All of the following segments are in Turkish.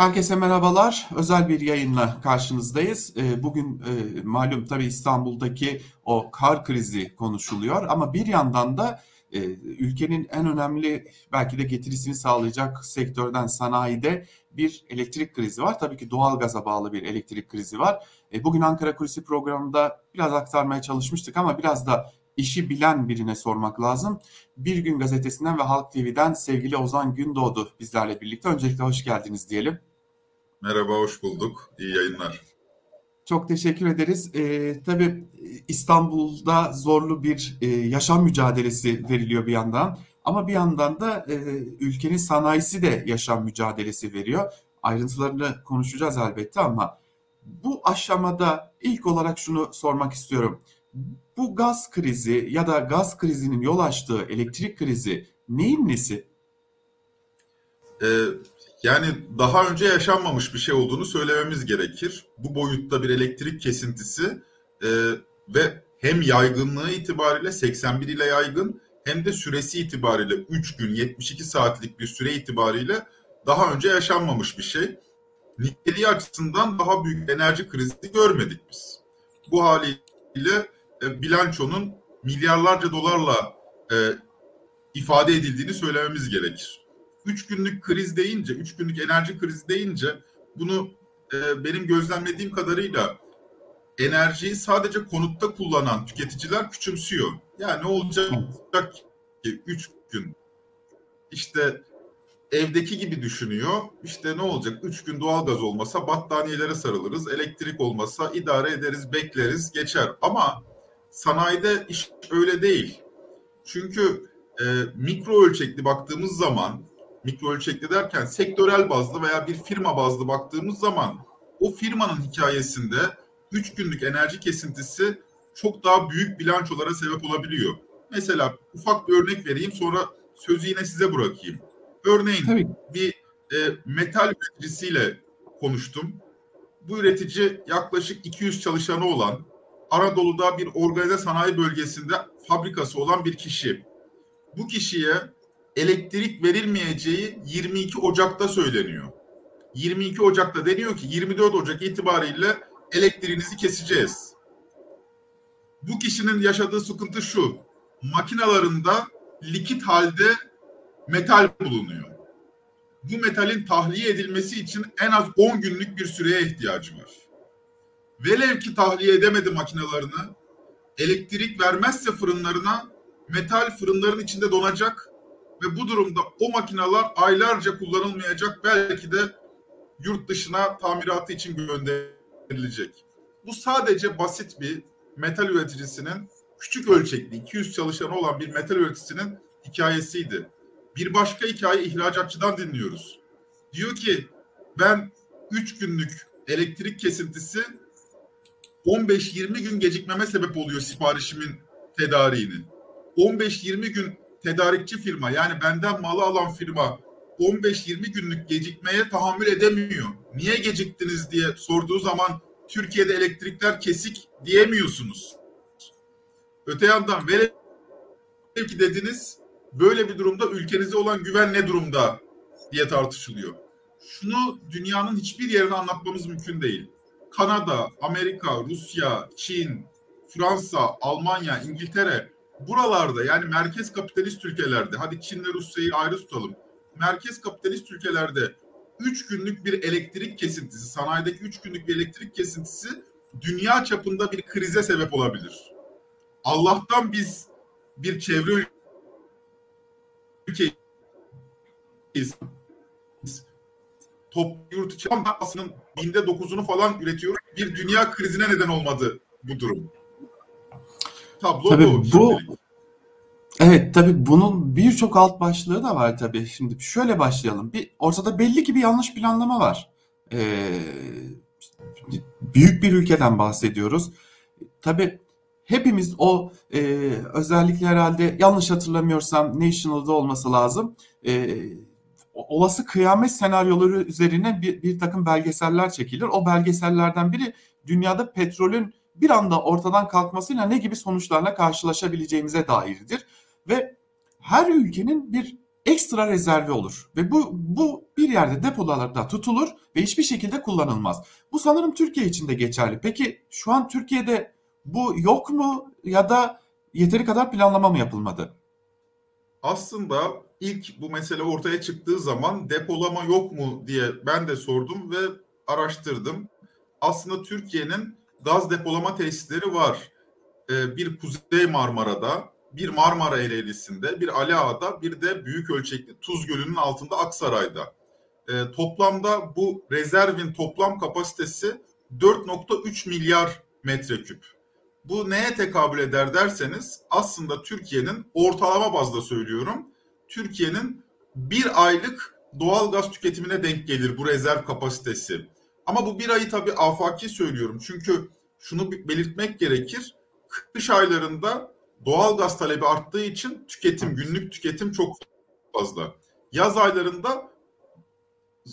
Herkese merhabalar. Özel bir yayınla karşınızdayız. Ee, bugün e, malum tabii İstanbul'daki o kar krizi konuşuluyor ama bir yandan da e, ülkenin en önemli belki de getirisini sağlayacak sektörden sanayide bir elektrik krizi var. Tabii ki doğal gaza bağlı bir elektrik krizi var. E, bugün Ankara Kulisi programında biraz aktarmaya çalışmıştık ama biraz da işi bilen birine sormak lazım. Bir Gün Gazetesi'nden ve Halk TV'den sevgili Ozan Gündoğdu bizlerle birlikte. Öncelikle hoş geldiniz diyelim. Merhaba, hoş bulduk. İyi yayınlar. Çok teşekkür ederiz. Ee, tabii İstanbul'da zorlu bir e, yaşam mücadelesi veriliyor bir yandan. Ama bir yandan da e, ülkenin sanayisi de yaşam mücadelesi veriyor. Ayrıntılarını konuşacağız elbette ama bu aşamada ilk olarak şunu sormak istiyorum. Bu gaz krizi ya da gaz krizinin yol açtığı elektrik krizi neyin nesi? Ee, yani daha önce yaşanmamış bir şey olduğunu söylememiz gerekir. Bu boyutta bir elektrik kesintisi e, ve hem yaygınlığı itibariyle 81 ile yaygın hem de süresi itibariyle 3 gün 72 saatlik bir süre itibariyle daha önce yaşanmamış bir şey. Niteliği açısından daha büyük enerji krizi görmedik biz. Bu haliyle e, bilançonun milyarlarca dolarla e, ifade edildiğini söylememiz gerekir. Üç günlük kriz deyince, üç günlük enerji krizi deyince bunu e, benim gözlemlediğim kadarıyla enerjiyi sadece konutta kullanan tüketiciler küçümsüyor. Yani ne olacak ki üç gün işte evdeki gibi düşünüyor. İşte ne olacak? Üç gün doğalgaz olmasa battaniyelere sarılırız. Elektrik olmasa idare ederiz, bekleriz, geçer. Ama sanayide iş öyle değil. Çünkü e, mikro ölçekli baktığımız zaman mikro ölçekli derken sektörel bazlı veya bir firma bazlı baktığımız zaman o firmanın hikayesinde 3 günlük enerji kesintisi çok daha büyük bilançolara sebep olabiliyor. Mesela ufak bir örnek vereyim sonra sözü yine size bırakayım. Örneğin Tabii. bir e, metal üreticisiyle konuştum. Bu üretici yaklaşık 200 çalışanı olan Anadolu'da bir organize sanayi bölgesinde fabrikası olan bir kişi. Bu kişiye elektrik verilmeyeceği 22 Ocak'ta söyleniyor. 22 Ocak'ta deniyor ki 24 Ocak itibariyle elektriğinizi keseceğiz. Bu kişinin yaşadığı sıkıntı şu. Makinalarında likit halde metal bulunuyor. Bu metalin tahliye edilmesi için en az 10 günlük bir süreye ihtiyacı var. Velev ki tahliye edemedi makinalarını, elektrik vermezse fırınlarına metal fırınların içinde donacak ve bu durumda o makineler aylarca kullanılmayacak belki de yurt dışına tamiratı için gönderilecek. Bu sadece basit bir metal üreticisinin küçük ölçekli 200 çalışanı olan bir metal üreticisinin hikayesiydi. Bir başka hikaye ihracatçıdan dinliyoruz. Diyor ki ben 3 günlük elektrik kesintisi 15-20 gün gecikmeme sebep oluyor siparişimin tedariğini. 15-20 gün tedarikçi firma yani benden malı alan firma 15-20 günlük gecikmeye tahammül edemiyor. Niye geciktiniz diye sorduğu zaman Türkiye'de elektrikler kesik diyemiyorsunuz. Öte yandan velev ki dediniz böyle bir durumda ülkenize olan güven ne durumda diye tartışılıyor. Şunu dünyanın hiçbir yerine anlatmamız mümkün değil. Kanada, Amerika, Rusya, Çin, Fransa, Almanya, İngiltere buralarda yani merkez kapitalist ülkelerde hadi Çin'le Rusya'yı ayrı tutalım. Merkez kapitalist ülkelerde 3 günlük bir elektrik kesintisi, sanayideki 3 günlük bir elektrik kesintisi dünya çapında bir krize sebep olabilir. Allah'tan biz bir çevre ülkeyiz. Top yurt içi ama aslında binde dokuzunu falan üretiyoruz. Bir dünya krizine neden olmadı bu durum. Tablo tabii bu. bu evet tabii bunun birçok alt başlığı da var tabii. Şimdi şöyle başlayalım. Bir ortada belli ki bir yanlış planlama var. Ee, büyük bir ülkeden bahsediyoruz. Tabii hepimiz o e, özellikle herhalde yanlış hatırlamıyorsam National'da olması lazım. E, olası kıyamet senaryoları üzerine bir, bir takım belgeseller çekilir. O belgesellerden biri dünyada petrolün bir anda ortadan kalkmasıyla ne gibi sonuçlarla karşılaşabileceğimize dairdir. Ve her ülkenin bir ekstra rezervi olur. Ve bu, bu bir yerde depolarda tutulur ve hiçbir şekilde kullanılmaz. Bu sanırım Türkiye için de geçerli. Peki şu an Türkiye'de bu yok mu ya da yeteri kadar planlama mı yapılmadı? Aslında ilk bu mesele ortaya çıktığı zaman depolama yok mu diye ben de sordum ve araştırdım. Aslında Türkiye'nin gaz depolama tesisleri var. Ee, bir Kuzey Marmara'da, bir Marmara Ereğlisi'nde, bir Ali Ağa'da, bir de büyük ölçekli Tuz Gölü'nün altında Aksaray'da. Ee, toplamda bu rezervin toplam kapasitesi 4.3 milyar metreküp. Bu neye tekabül eder derseniz aslında Türkiye'nin ortalama bazda söylüyorum. Türkiye'nin bir aylık doğal gaz tüketimine denk gelir bu rezerv kapasitesi. Ama bu bir ayı tabii afaki söylüyorum. Çünkü şunu belirtmek gerekir. Kış aylarında doğal gaz talebi arttığı için tüketim, günlük tüketim çok fazla. Yaz aylarında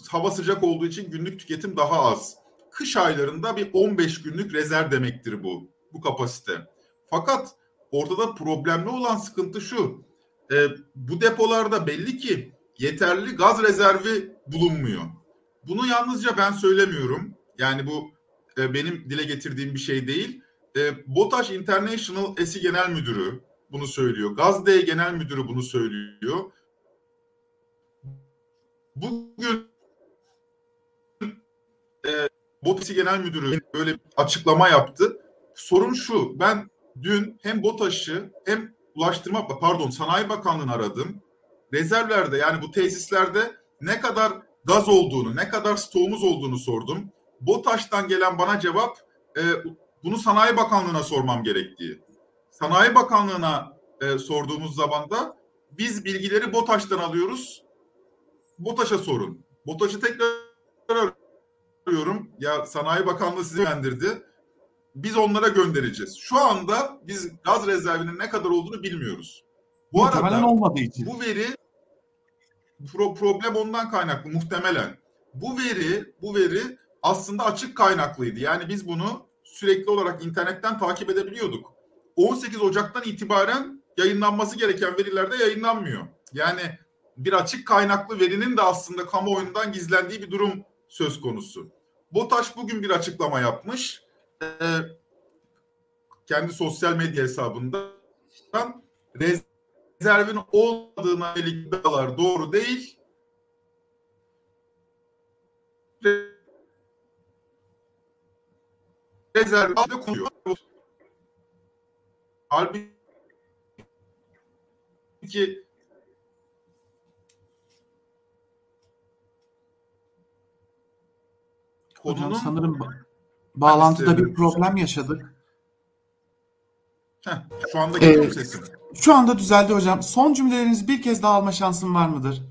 hava sıcak olduğu için günlük tüketim daha az. Kış aylarında bir 15 günlük rezerv demektir bu, bu kapasite. Fakat ortada problemli olan sıkıntı şu. E, bu depolarda belli ki yeterli gaz rezervi bulunmuyor. Bunu yalnızca ben söylemiyorum. Yani bu e, benim dile getirdiğim bir şey değil. E, BOTAŞ International ESI Genel Müdürü bunu söylüyor. Gazde Genel Müdürü bunu söylüyor. Bugün e, BOTAŞ Genel Müdürü böyle bir açıklama yaptı. Sorun şu, ben dün hem BOTAŞ'ı hem Ulaştırma, pardon Sanayi Bakanlığı'nı aradım. Rezervlerde yani bu tesislerde ne kadar gaz olduğunu, ne kadar stoğumuz olduğunu sordum. BOTAŞ'tan gelen bana cevap e, bunu Sanayi Bakanlığı'na sormam gerektiği. Sanayi Bakanlığı'na e, sorduğumuz zaman da biz bilgileri BOTAŞ'tan alıyoruz. BOTAŞ'a sorun. BOTAŞ'ı tekrar arıyorum. Ya Sanayi Bakanlığı sizi yönlendirdi. Biz onlara göndereceğiz. Şu anda biz gaz rezervinin ne kadar olduğunu bilmiyoruz. Bu Muhtemelen arada olmadığı için. Bu veri pro, problem ondan kaynaklı muhtemelen. Bu veri bu veri aslında açık kaynaklıydı. Yani biz bunu sürekli olarak internetten takip edebiliyorduk. 18 Ocak'tan itibaren yayınlanması gereken verilerde yayınlanmıyor. Yani bir açık kaynaklı verinin de aslında kamuoyundan gizlendiği bir durum söz konusu. BOTAŞ bugün bir açıklama yapmış. Ee, kendi sosyal medya hesabından rezervin olmadığına yönelik doğru değil. Rezerv konuyor. Halbuki Hocam sanırım bağlantıda bir problem yaşadık. Heh, şu anda geliyor ee, sesim. Şu anda düzeldi hocam. Son cümlelerinizi bir kez daha alma şansım var mıdır?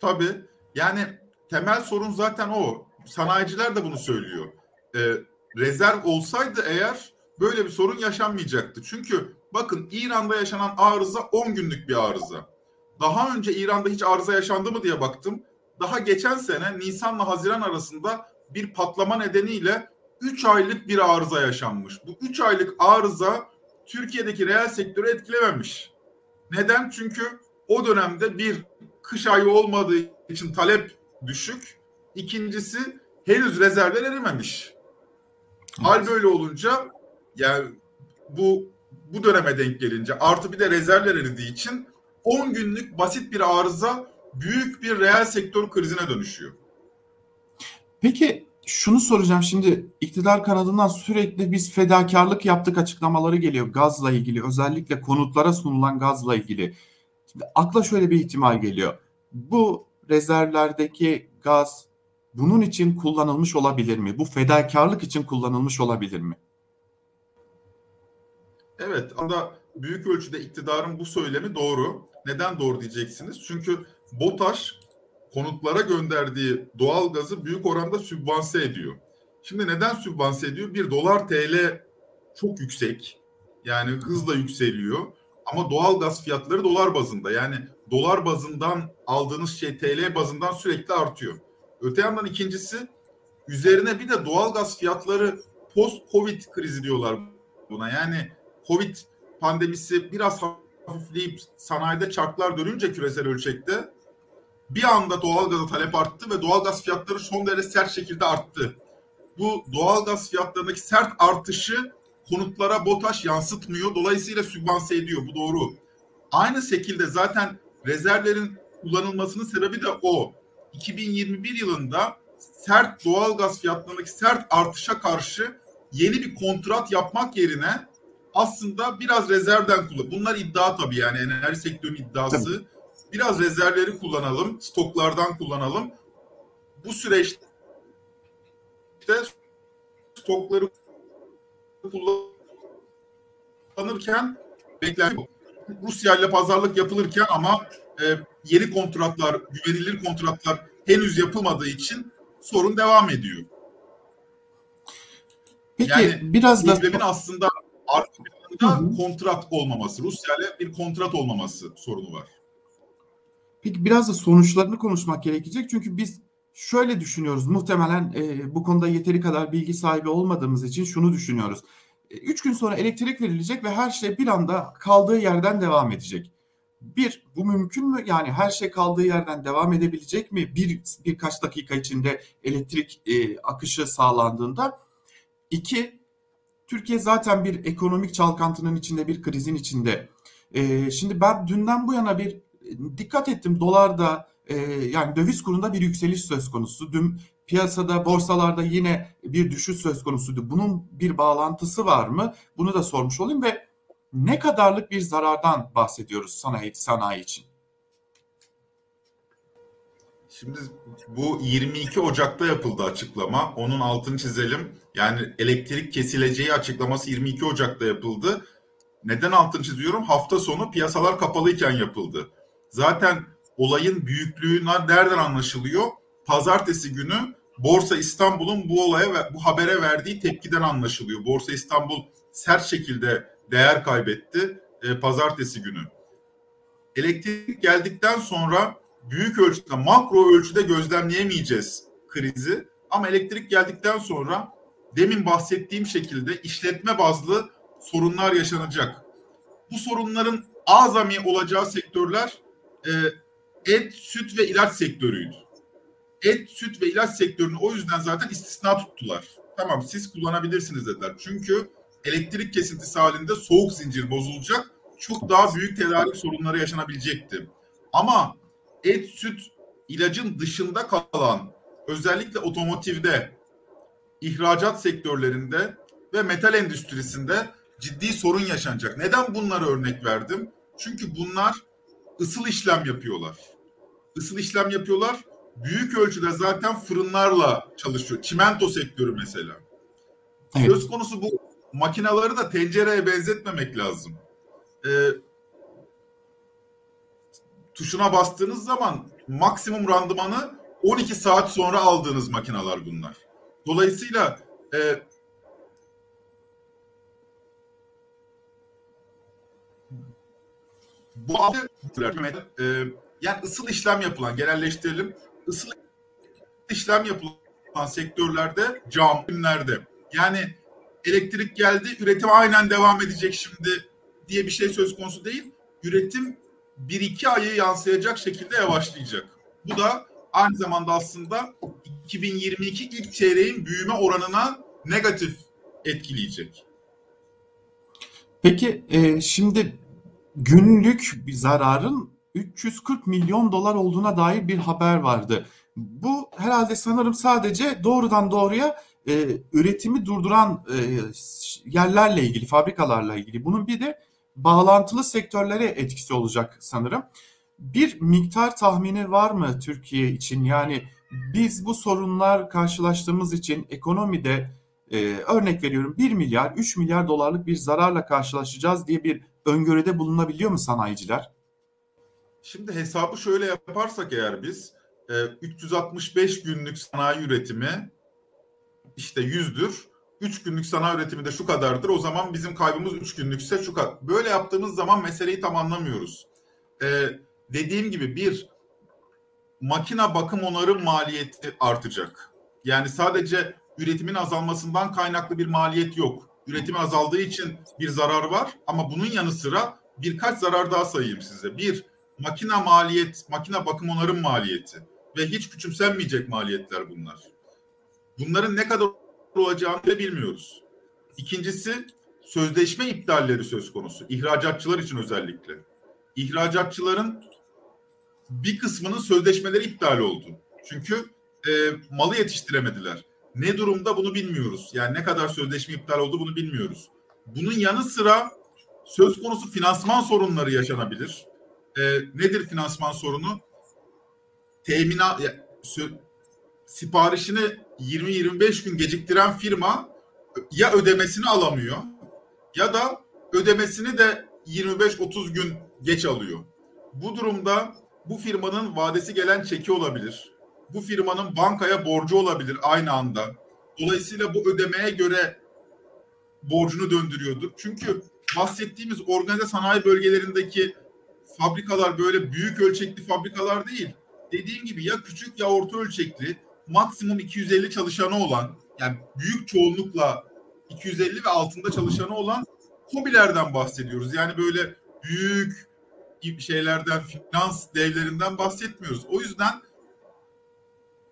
Tabii. Yani temel sorun zaten o. Sanayiciler de bunu söylüyor. Ee, rezerv olsaydı eğer böyle bir sorun yaşanmayacaktı. Çünkü bakın İran'da yaşanan arıza 10 günlük bir arıza. Daha önce İran'da hiç arıza yaşandı mı diye baktım. Daha geçen sene Nisan'la Haziran arasında bir patlama nedeniyle 3 aylık bir arıza yaşanmış. Bu 3 aylık arıza Türkiye'deki reel sektörü etkilememiş. Neden? Çünkü o dönemde bir kış ayı olmadığı için talep düşük. İkincisi henüz rezervler erimemiş. Hal böyle olunca yani bu bu döneme denk gelince artı bir de rezervler eridiği için 10 günlük basit bir arıza büyük bir reel sektör krizine dönüşüyor. Peki şunu soracağım şimdi iktidar kanadından sürekli biz fedakarlık yaptık açıklamaları geliyor gazla ilgili özellikle konutlara sunulan gazla ilgili. Şimdi akla şöyle bir ihtimal geliyor. Bu rezervlerdeki gaz bunun için kullanılmış olabilir mi? Bu fedakarlık için kullanılmış olabilir mi? Evet, ama büyük ölçüde iktidarın bu söylemi doğru. Neden doğru diyeceksiniz? Çünkü BOTAŞ konutlara gönderdiği doğal gazı büyük oranda sübvanse ediyor. Şimdi neden sübvanse ediyor? Bir dolar TL çok yüksek. Yani hızla yükseliyor. Ama doğal gaz fiyatları dolar bazında. Yani dolar bazından aldığınız şey TL bazından sürekli artıyor. Öte yandan ikincisi üzerine bir de doğal gaz fiyatları post Covid krizi diyorlar buna. Yani Covid pandemisi biraz hafifleyip sanayide çarklar dönünce küresel ölçekte bir anda doğalgaza talep arttı ve doğalgaz fiyatları son derece sert şekilde arttı. Bu doğalgaz fiyatlarındaki sert artışı konutlara BOTAŞ yansıtmıyor. Dolayısıyla sübvanse ediyor. Bu doğru. Aynı şekilde zaten rezervlerin kullanılmasının sebebi de o. 2021 yılında sert doğalgaz fiyatlarındaki sert artışa karşı yeni bir kontrat yapmak yerine aslında biraz rezervden kullan. Bunlar iddia tabii yani enerji sektörünün iddiası. Tabii. Biraz rezervleri kullanalım, stoklardan kullanalım. Bu süreçte stokları kullanırken beklenti Rusya ile pazarlık yapılırken ama e, yeni kontratlar, güvenilir kontratlar henüz yapılmadığı için sorun devam ediyor. Peki yani biraz da problemin aslında arkasında kontrat olmaması, Rusya ile bir kontrat olmaması sorunu var. Peki biraz da sonuçlarını konuşmak gerekecek çünkü biz şöyle düşünüyoruz. Muhtemelen e, bu konuda yeteri kadar bilgi sahibi olmadığımız için şunu düşünüyoruz. E, üç gün sonra elektrik verilecek ve her şey bir anda kaldığı yerden devam edecek. Bir, bu mümkün mü? Yani her şey kaldığı yerden devam edebilecek mi? Bir birkaç dakika içinde elektrik e, akışı sağlandığında. İki, Türkiye zaten bir ekonomik çalkantının içinde, bir krizin içinde. E, şimdi ben dünden bu yana bir dikkat ettim. Dolarda e, yani döviz kurunda bir yükseliş söz konusu. Dün piyasada, borsalarda yine bir düşüş söz konusuydu. Bunun bir bağlantısı var mı? Bunu da sormuş olayım ve ne kadarlık bir zarardan bahsediyoruz sanayi, sanayi için? Şimdi bu 22 Ocak'ta yapıldı açıklama. Onun altını çizelim. Yani elektrik kesileceği açıklaması 22 Ocak'ta yapıldı. Neden altını çiziyorum? Hafta sonu piyasalar kapalıyken yapıldı. Zaten olayın büyüklüğü nereden anlaşılıyor? Pazartesi günü Borsa İstanbul'un bu olaya ve bu habere verdiği tepkiden anlaşılıyor. Borsa İstanbul sert şekilde değer kaybetti e, pazartesi günü. Elektrik geldikten sonra büyük ölçüde, makro ölçüde gözlemleyemeyeceğiz krizi. Ama elektrik geldikten sonra demin bahsettiğim şekilde işletme bazlı sorunlar yaşanacak. Bu sorunların azami olacağı sektörler e, et, süt ve ilaç sektörüydü. Et, süt ve ilaç sektörünü o yüzden zaten istisna tuttular. Tamam siz kullanabilirsiniz dediler. Çünkü elektrik kesintisi halinde soğuk zincir bozulacak. Çok daha büyük tedarik sorunları yaşanabilecekti. Ama et, süt, ilacın dışında kalan özellikle otomotivde, ihracat sektörlerinde ve metal endüstrisinde ciddi sorun yaşanacak. Neden bunları örnek verdim? Çünkü bunlar ısıl işlem yapıyorlar. Isıl işlem yapıyorlar. Büyük ölçüde zaten fırınlarla çalışıyor. Çimento sektörü mesela. Evet. Söz konusu bu makinaları da tencereye benzetmemek lazım. Ee, tuşuna bastığınız zaman maksimum randımanı 12 saat sonra aldığınız makinalar bunlar. Dolayısıyla e, bu e, yani ısıl işlem yapılan genelleştirelim ısıl işlem yapılan sektörlerde cam ürünlerde yani elektrik geldi üretim aynen devam edecek şimdi diye bir şey söz konusu değil. Üretim bir iki ayı yansıyacak şekilde yavaşlayacak. Bu da aynı zamanda aslında 2022 ilk çeyreğin büyüme oranına negatif etkileyecek. Peki e, şimdi günlük bir zararın 340 milyon dolar olduğuna dair bir haber vardı. Bu herhalde sanırım sadece doğrudan doğruya e, üretimi durduran e, yerlerle ilgili, fabrikalarla ilgili. Bunun bir de bağlantılı sektörlere etkisi olacak sanırım. Bir miktar tahmini var mı Türkiye için? Yani biz bu sorunlar karşılaştığımız için ekonomide e, örnek veriyorum 1 milyar 3 milyar dolarlık bir zararla karşılaşacağız diye bir öngörüde bulunabiliyor mu sanayiciler? Şimdi hesabı şöyle yaparsak eğer biz 365 günlük sanayi üretimi işte yüzdür. 3 günlük sanayi üretimi de şu kadardır. O zaman bizim kaybımız 3 günlükse şu kadar. Böyle yaptığımız zaman meseleyi tam anlamıyoruz. Ee, dediğim gibi bir makina bakım onarım maliyeti artacak. Yani sadece üretimin azalmasından kaynaklı bir maliyet yok. Üretim azaldığı için bir zarar var ama bunun yanı sıra birkaç zarar daha sayayım size. Bir, makine maliyet, makine bakım onarım maliyeti ve hiç küçümsenmeyecek maliyetler bunlar. Bunların ne kadar olacağını da bilmiyoruz. İkincisi sözleşme iptalleri söz konusu. İhracatçılar için özellikle. İhracatçıların bir kısmının sözleşmeleri iptal oldu. Çünkü e, malı yetiştiremediler. Ne durumda bunu bilmiyoruz. Yani ne kadar sözleşme iptal oldu bunu bilmiyoruz. Bunun yanı sıra söz konusu finansman sorunları yaşanabilir. E, nedir finansman sorunu? Temina, siparişini 20-25 gün geciktiren firma ya ödemesini alamıyor ya da ödemesini de 25-30 gün geç alıyor. Bu durumda bu firmanın vadesi gelen çeki olabilir. Bu firmanın bankaya borcu olabilir aynı anda. Dolayısıyla bu ödemeye göre borcunu döndürüyordur. Çünkü bahsettiğimiz organize sanayi bölgelerindeki fabrikalar böyle büyük ölçekli fabrikalar değil. Dediğim gibi ya küçük ya orta ölçekli maksimum 250 çalışanı olan yani büyük çoğunlukla 250 ve altında çalışanı olan hobilerden bahsediyoruz. Yani böyle büyük şeylerden, finans devlerinden bahsetmiyoruz. O yüzden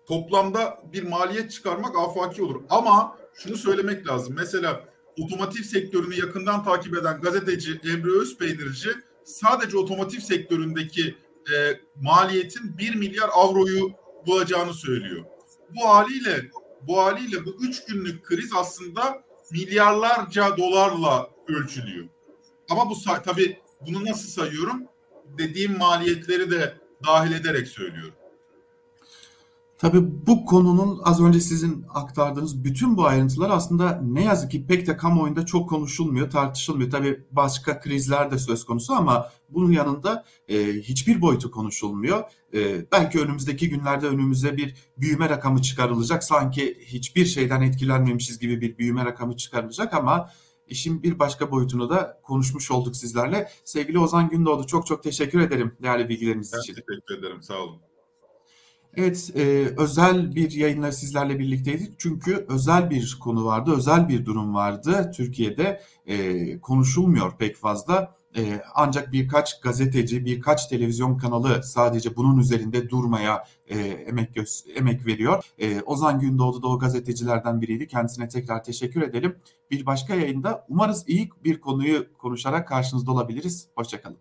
toplamda bir maliyet çıkarmak afaki olur. Ama şunu söylemek lazım. Mesela otomotiv sektörünü yakından takip eden gazeteci Emre Özpeynirci sadece otomotiv sektöründeki e, maliyetin 1 milyar avroyu bulacağını söylüyor. Bu haliyle bu haliyle bu üç günlük kriz aslında milyarlarca dolarla ölçülüyor. Ama bu tabii bunu nasıl sayıyorum? Dediğim maliyetleri de dahil ederek söylüyorum. Tabii bu konunun az önce sizin aktardığınız bütün bu ayrıntılar aslında ne yazık ki pek de kamuoyunda çok konuşulmuyor, tartışılmıyor. Tabii başka krizler de söz konusu ama bunun yanında e, hiçbir boyutu konuşulmuyor. E, belki önümüzdeki günlerde önümüze bir büyüme rakamı çıkarılacak. Sanki hiçbir şeyden etkilenmemişiz gibi bir büyüme rakamı çıkarılacak ama işin bir başka boyutunu da konuşmuş olduk sizlerle. Sevgili Ozan Gündoğdu çok çok teşekkür ederim değerli bilgileriniz ben için. Teşekkür ederim sağ olun. Evet, e, özel bir yayınla sizlerle birlikteydik. Çünkü özel bir konu vardı, özel bir durum vardı. Türkiye'de e, konuşulmuyor pek fazla. E, ancak birkaç gazeteci, birkaç televizyon kanalı sadece bunun üzerinde durmaya e, emek göz, emek veriyor. E, Ozan Gündoğdu da o gazetecilerden biriydi. Kendisine tekrar teşekkür edelim. Bir başka yayında umarız iyi bir konuyu konuşarak karşınızda olabiliriz. Hoşçakalın.